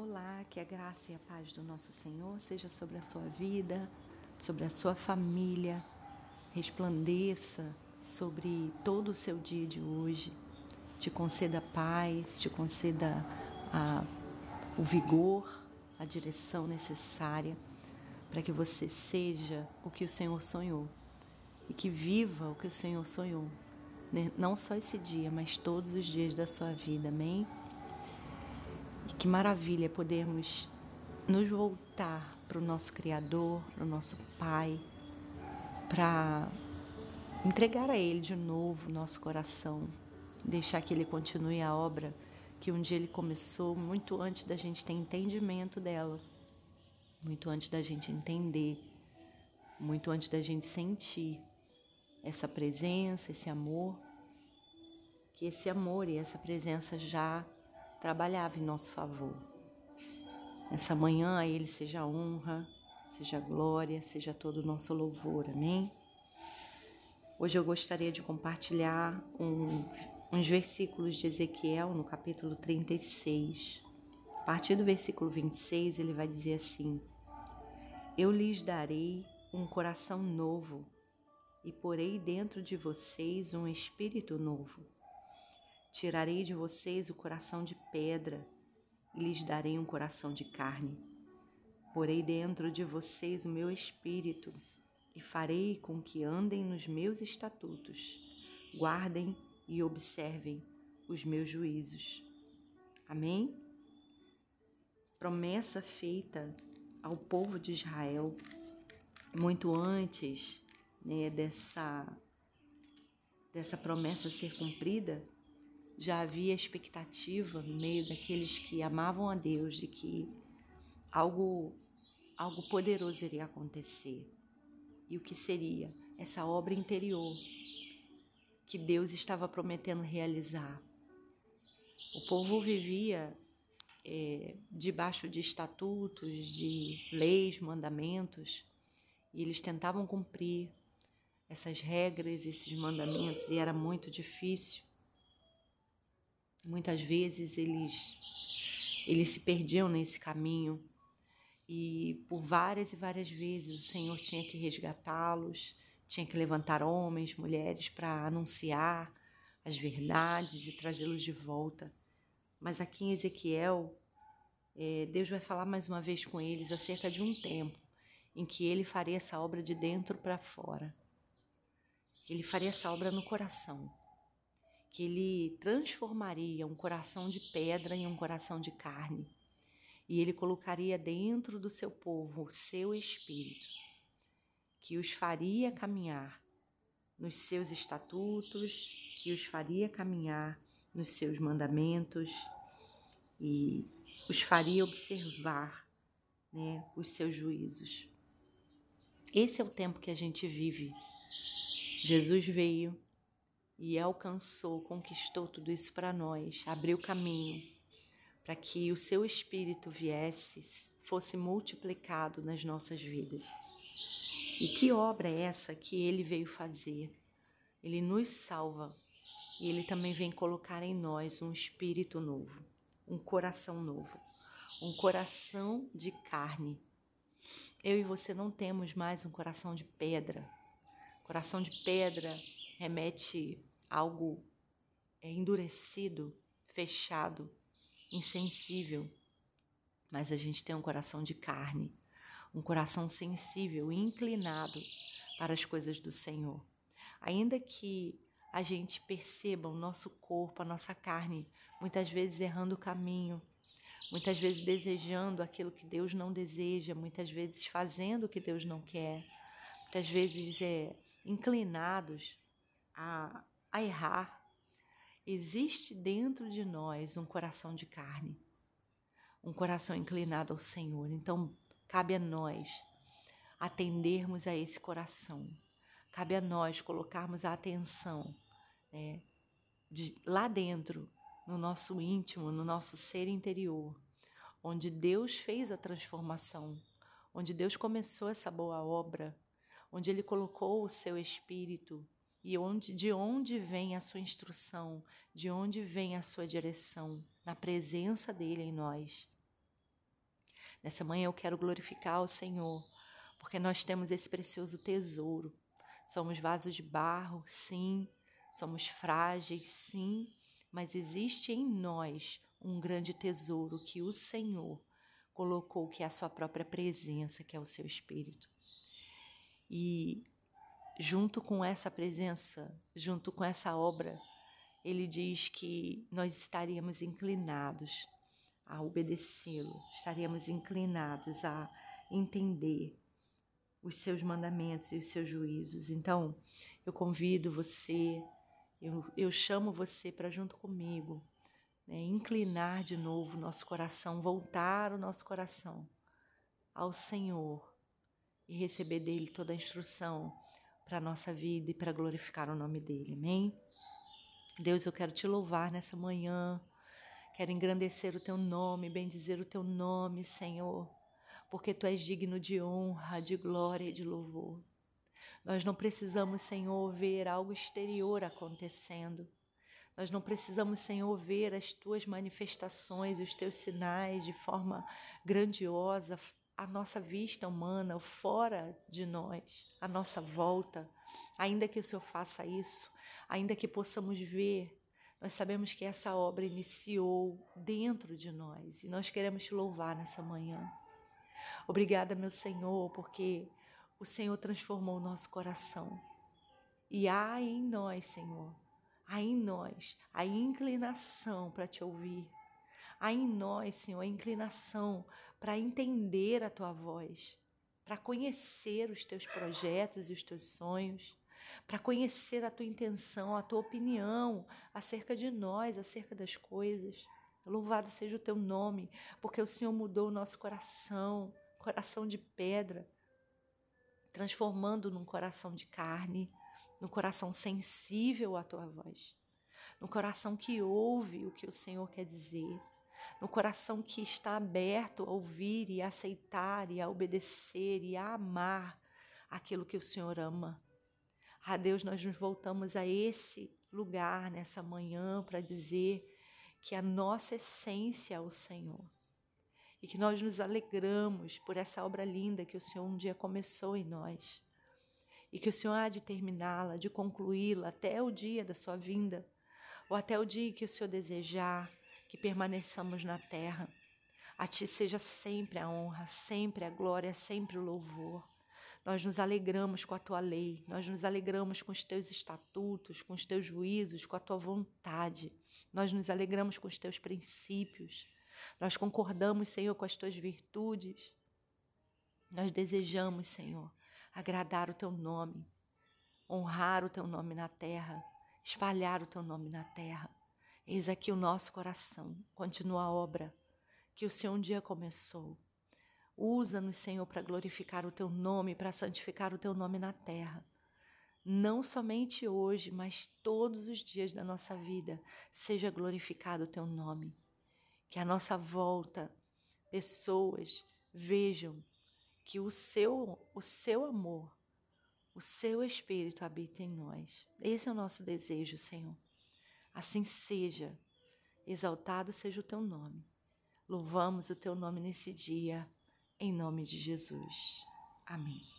Olá, que a graça e a paz do nosso Senhor seja sobre a sua vida, sobre a sua família, resplandeça sobre todo o seu dia de hoje, te conceda paz, te conceda a, o vigor, a direção necessária para que você seja o que o Senhor sonhou e que viva o que o Senhor sonhou, né? não só esse dia, mas todos os dias da sua vida, amém? E que maravilha podermos nos voltar para o nosso Criador, para o nosso Pai, para entregar a Ele de novo o nosso coração, deixar que Ele continue a obra que um dia Ele começou, muito antes da gente ter entendimento dela, muito antes da gente entender, muito antes da gente sentir essa presença, esse amor, que esse amor e essa presença já trabalhava em nosso favor. Nessa manhã a Ele seja honra, seja glória, seja todo o nosso louvor, amém? Hoje eu gostaria de compartilhar um, uns versículos de Ezequiel no capítulo 36. A partir do versículo 26, ele vai dizer assim: Eu lhes darei um coração novo e porei dentro de vocês um espírito novo Tirarei de vocês o coração de pedra e lhes darei um coração de carne. Porei dentro de vocês o meu espírito e farei com que andem nos meus estatutos, guardem e observem os meus juízos. Amém? Promessa feita ao povo de Israel muito antes né, dessa, dessa promessa ser cumprida já havia expectativa no meio daqueles que amavam a Deus de que algo algo poderoso iria acontecer. E o que seria essa obra interior que Deus estava prometendo realizar. O povo vivia é, debaixo de estatutos, de leis, mandamentos, e eles tentavam cumprir essas regras, esses mandamentos, e era muito difícil. Muitas vezes eles eles se perdiam nesse caminho e por várias e várias vezes o Senhor tinha que resgatá-los, tinha que levantar homens, mulheres para anunciar as verdades e trazê-los de volta. Mas aqui em Ezequiel, é, Deus vai falar mais uma vez com eles acerca de um tempo em que ele faria essa obra de dentro para fora. Ele faria essa obra no coração que ele transformaria um coração de pedra em um coração de carne. E ele colocaria dentro do seu povo o seu espírito, que os faria caminhar nos seus estatutos, que os faria caminhar nos seus mandamentos e os faria observar né, os seus juízos. Esse é o tempo que a gente vive. Jesus veio e alcançou, conquistou tudo isso para nós, abriu caminho para que o seu espírito viesse, fosse multiplicado nas nossas vidas. E que obra é essa que ele veio fazer? Ele nos salva e ele também vem colocar em nós um espírito novo, um coração novo, um coração de carne. Eu e você não temos mais um coração de pedra. Coração de pedra remete algo é, endurecido, fechado, insensível. Mas a gente tem um coração de carne, um coração sensível, inclinado para as coisas do Senhor. Ainda que a gente perceba o nosso corpo, a nossa carne, muitas vezes errando o caminho, muitas vezes desejando aquilo que Deus não deseja, muitas vezes fazendo o que Deus não quer, muitas vezes é, inclinados a, a errar. Existe dentro de nós um coração de carne, um coração inclinado ao Senhor. Então, cabe a nós atendermos a esse coração. Cabe a nós colocarmos a atenção né, de, lá dentro, no nosso íntimo, no nosso ser interior, onde Deus fez a transformação, onde Deus começou essa boa obra, onde Ele colocou o seu Espírito e onde, de onde vem a sua instrução, de onde vem a sua direção, na presença dele em nós. Nessa manhã eu quero glorificar o Senhor, porque nós temos esse precioso tesouro. Somos vasos de barro, sim, somos frágeis, sim, mas existe em nós um grande tesouro que o Senhor colocou, que é a sua própria presença, que é o seu Espírito. E junto com essa presença, junto com essa obra, ele diz que nós estaríamos inclinados a obedecê-lo, estaríamos inclinados a entender os seus mandamentos e os seus juízos. Então, eu convido você, eu, eu chamo você para junto comigo, né, inclinar de novo o nosso coração, voltar o nosso coração ao Senhor e receber dele toda a instrução para a nossa vida e para glorificar o nome dele. Amém? Deus, eu quero te louvar nessa manhã. Quero engrandecer o teu nome, bendizer o teu nome, Senhor, porque tu és digno de honra, de glória e de louvor. Nós não precisamos, Senhor, ver algo exterior acontecendo. Nós não precisamos, Senhor, ver as tuas manifestações, os teus sinais de forma grandiosa, a nossa vista humana, fora de nós, a nossa volta. Ainda que o Senhor faça isso, ainda que possamos ver nós sabemos que essa obra iniciou dentro de nós e nós queremos te louvar nessa manhã. Obrigada, meu Senhor, porque o Senhor transformou o nosso coração. E há em nós, Senhor, há em nós a inclinação para te ouvir. Há em nós, Senhor, a inclinação para entender a tua voz, para conhecer os teus projetos e os teus sonhos para conhecer a tua intenção, a tua opinião acerca de nós, acerca das coisas. Louvado seja o teu nome, porque o Senhor mudou o nosso coração, coração de pedra, transformando num coração de carne, num coração sensível à tua voz, num coração que ouve o que o Senhor quer dizer, no coração que está aberto a ouvir e a aceitar e a obedecer e a amar aquilo que o Senhor ama. Ah, Deus, nós nos voltamos a esse lugar nessa manhã para dizer que a nossa essência é o Senhor e que nós nos alegramos por essa obra linda que o Senhor um dia começou em nós e que o Senhor há de terminá-la, de concluí-la até o dia da sua vinda ou até o dia que o Senhor desejar que permaneçamos na terra. A Ti seja sempre a honra, sempre a glória, sempre o louvor. Nós nos alegramos com a tua lei, nós nos alegramos com os teus estatutos, com os teus juízos, com a tua vontade. Nós nos alegramos com os teus princípios. Nós concordamos, Senhor, com as tuas virtudes. Nós desejamos, Senhor, agradar o teu nome, honrar o teu nome na terra, espalhar o teu nome na terra. Eis aqui o nosso coração, continua a obra que o Senhor um dia começou. Usa-nos, Senhor, para glorificar o teu nome, para santificar o teu nome na terra. Não somente hoje, mas todos os dias da nossa vida, seja glorificado o teu nome. Que a nossa volta, pessoas vejam que o seu, o seu amor, o seu espírito habita em nós. Esse é o nosso desejo, Senhor. Assim seja. Exaltado seja o teu nome. Louvamos o teu nome nesse dia em nome de Jesus. Amém.